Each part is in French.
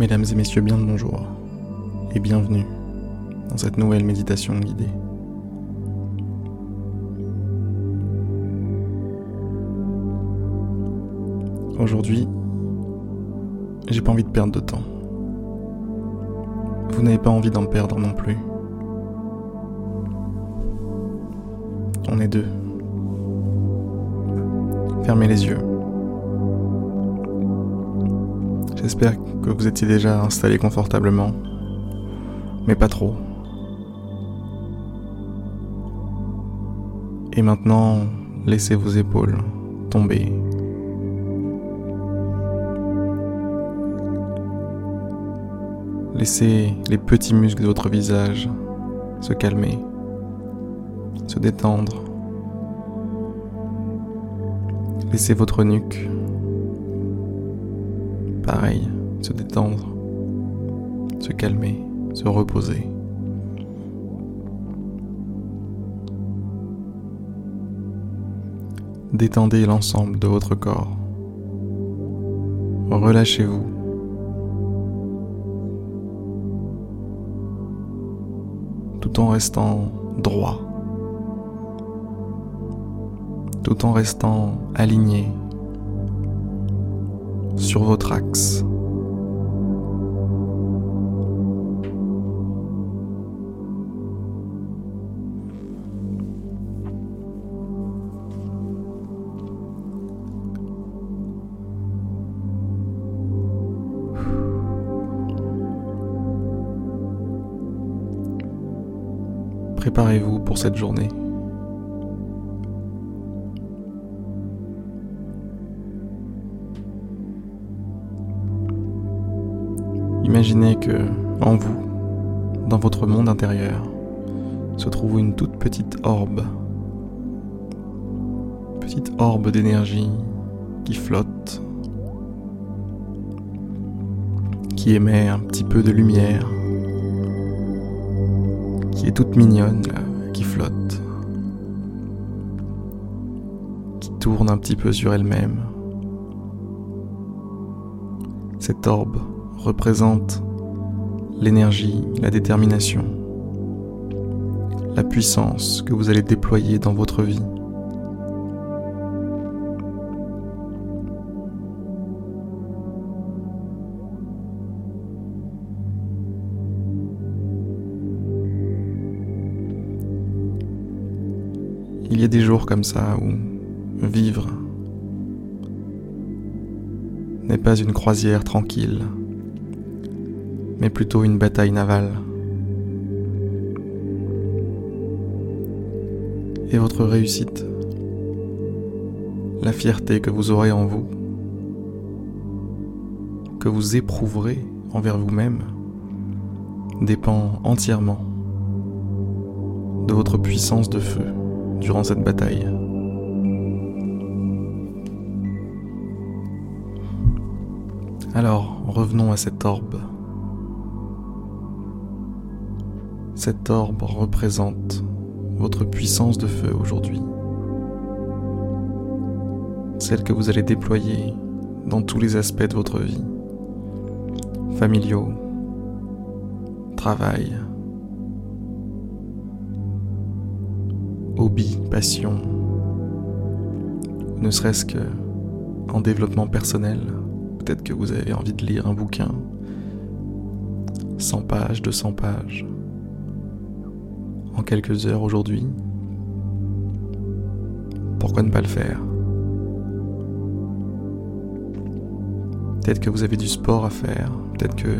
Mesdames et messieurs, bien le bonjour et bienvenue dans cette nouvelle méditation guidée. Aujourd'hui, j'ai pas envie de perdre de temps. Vous n'avez pas envie d'en perdre non plus. On est deux. Fermez les yeux. J'espère que vous étiez déjà installé confortablement, mais pas trop. Et maintenant, laissez vos épaules tomber. Laissez les petits muscles de votre visage se calmer, se détendre. Laissez votre nuque Se détendre, se calmer, se reposer. Détendez l'ensemble de votre corps. Relâchez-vous. Tout en restant droit. Tout en restant aligné sur votre axe. Préparez-vous pour cette journée. Imaginez que, en vous, dans votre monde intérieur, se trouve une toute petite orbe. Petite orbe d'énergie qui flotte, qui émet un petit peu de lumière, qui est toute mignonne, qui flotte, qui tourne un petit peu sur elle-même. Cette orbe représente l'énergie, la détermination, la puissance que vous allez déployer dans votre vie. Il y a des jours comme ça où vivre n'est pas une croisière tranquille mais plutôt une bataille navale. Et votre réussite, la fierté que vous aurez en vous, que vous éprouverez envers vous-même, dépend entièrement de votre puissance de feu durant cette bataille. Alors, revenons à cette orbe. Cette orbe représente votre puissance de feu aujourd'hui. Celle que vous allez déployer dans tous les aspects de votre vie. Familiaux, travail, hobby, passion, ne serait-ce que en développement personnel. Peut-être que vous avez envie de lire un bouquin, 100 pages, 200 pages en quelques heures aujourd'hui, pourquoi ne pas le faire? Peut-être que vous avez du sport à faire, peut-être que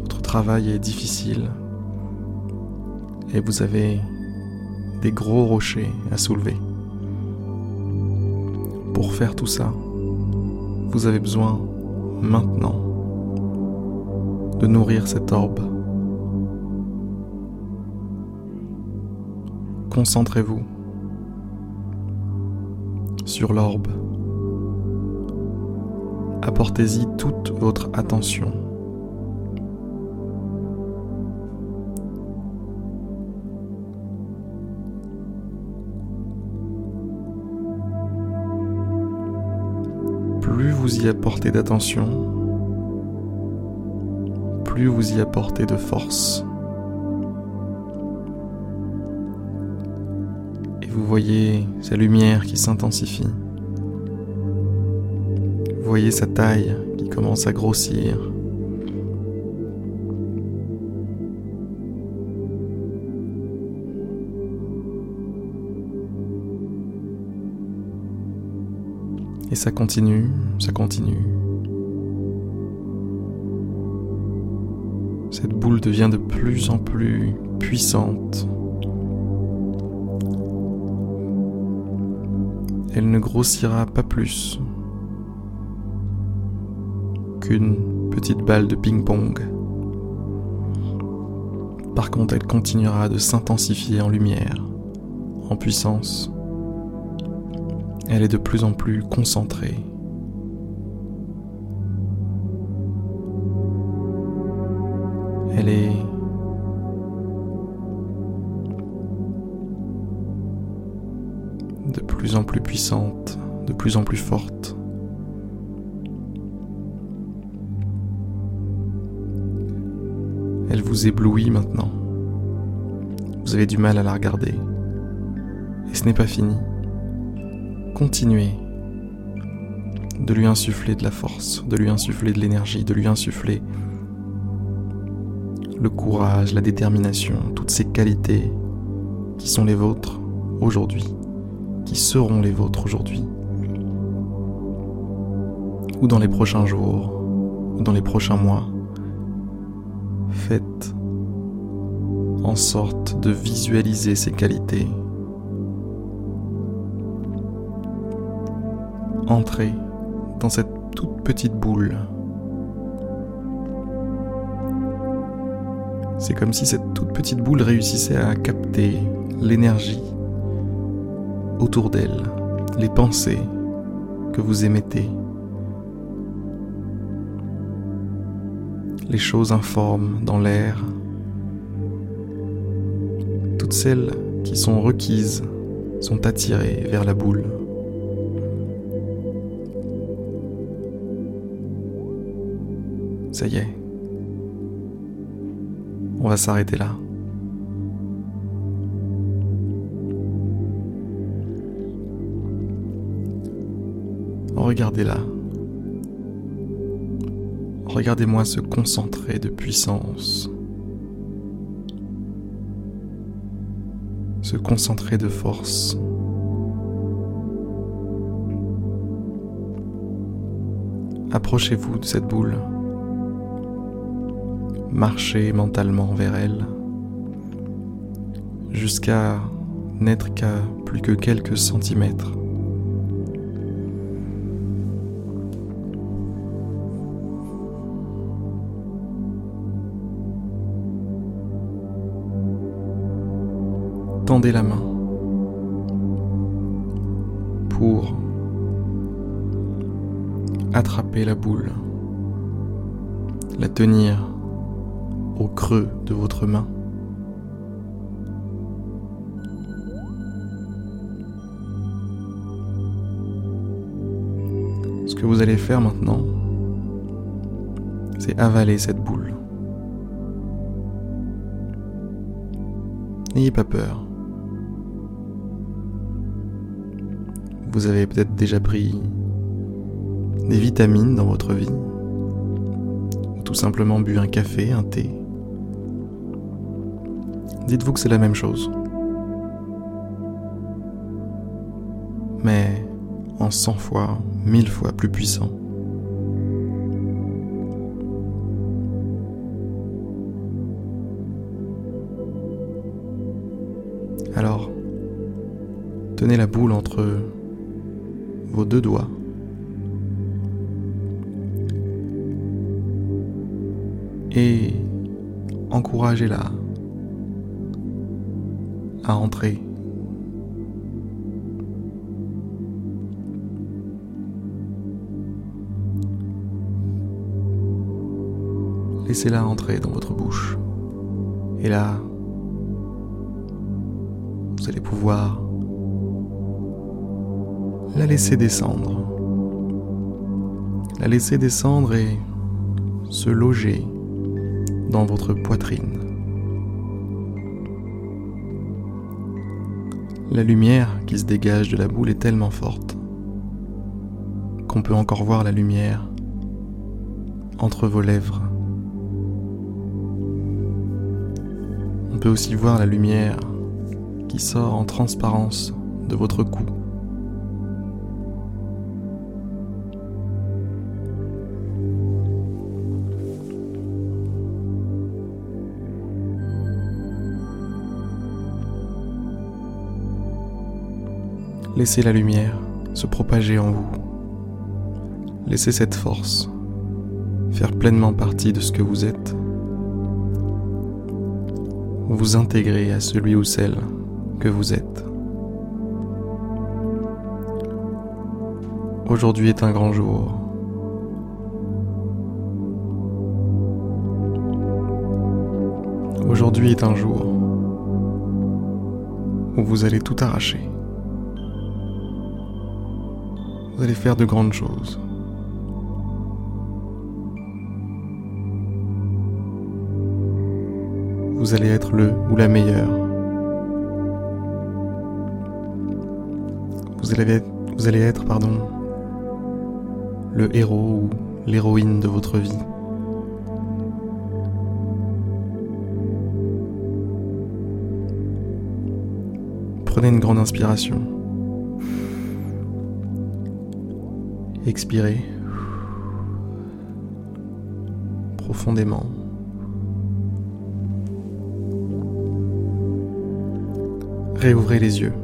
votre travail est difficile et vous avez des gros rochers à soulever. Pour faire tout ça, vous avez besoin maintenant de nourrir cette orbe Concentrez-vous sur l'orbe. Apportez-y toute votre attention. Plus vous y apportez d'attention, plus vous y apporter de force. Vous voyez sa lumière qui s'intensifie. Vous voyez sa taille qui commence à grossir. Et ça continue, ça continue. Cette boule devient de plus en plus puissante. Elle ne grossira pas plus qu'une petite balle de ping-pong. Par contre, elle continuera de s'intensifier en lumière, en puissance elle est de plus en plus concentrée. Elle est plus en plus puissante, de plus en plus forte. Elle vous éblouit maintenant. Vous avez du mal à la regarder. Et ce n'est pas fini continuer de lui insuffler de la force, de lui insuffler de l'énergie, de lui insuffler le courage, la détermination, toutes ces qualités qui sont les vôtres aujourd'hui, qui seront les vôtres aujourd'hui, ou dans les prochains jours, ou dans les prochains mois. Faites en sorte de visualiser ces qualités entrer dans cette toute petite boule. C'est comme si cette toute petite boule réussissait à capter l'énergie autour d'elle, les pensées que vous émettez, les choses informes dans l'air, toutes celles qui sont requises sont attirées vers la boule. Ça y est. On va s'arrêter là. Regardez-la. Regardez-moi se concentrer de puissance. Se concentrer de force. Approchez-vous de cette boule marcher mentalement vers elle, jusqu'à n'être qu'à plus que quelques centimètres. La main pour attraper la boule, la tenir au creux de votre main. Ce que vous allez faire maintenant, c'est avaler cette boule. N'ayez pas peur. Vous avez peut-être déjà pris des vitamines dans votre vie, ou tout simplement bu un café, un thé. Dites-vous que c'est la même chose. Mais en 100 fois, 1000 fois plus puissant. Alors, tenez la boule entre vos deux doigts. Et encouragez-la à entrer. Laissez-la entrer dans votre bouche. Et là, vous allez pouvoir la laisser descendre. La laisser descendre et se loger dans votre poitrine. La lumière qui se dégage de la boule est tellement forte qu'on peut encore voir la lumière entre vos lèvres. On peut aussi voir la lumière qui sort en transparence de votre cou. Laissez la lumière se propager en vous. Laissez cette force faire pleinement partie de ce que vous êtes. Vous intégrer à celui ou celle que vous êtes. Aujourd'hui est un grand jour. Aujourd'hui est un jour où vous allez tout arracher. Vous allez faire de grandes choses. Vous allez être le ou la meilleure. Vous allez être, vous allez être pardon, le héros ou l'héroïne de votre vie. Prenez une grande inspiration. Expirez profondément. Réouvrez les yeux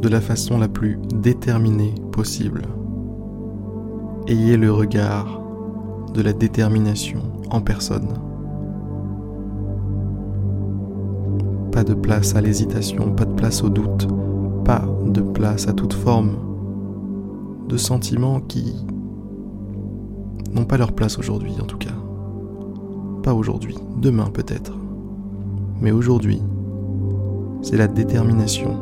de la façon la plus déterminée possible. Ayez le regard de la détermination en personne. Pas de place à l'hésitation, pas de place au doute, pas de place à toute forme de sentiments qui n'ont pas leur place aujourd'hui en tout cas. Pas aujourd'hui, demain peut-être. Mais aujourd'hui, c'est la détermination.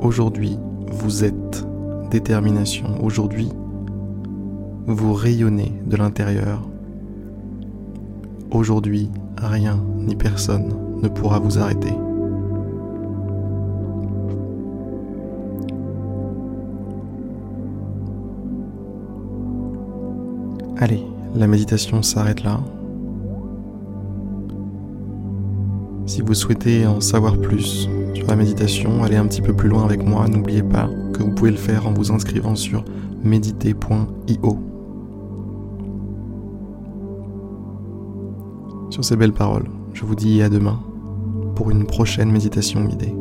Aujourd'hui, vous êtes détermination. Aujourd'hui, vous rayonnez de l'intérieur. Aujourd'hui, rien ni personne ne pourra vous arrêter. Allez, la méditation s'arrête là. Si vous souhaitez en savoir plus sur la méditation, allez un petit peu plus loin avec moi. N'oubliez pas que vous pouvez le faire en vous inscrivant sur méditer.io. Sur ces belles paroles, je vous dis à demain pour une prochaine méditation guidée.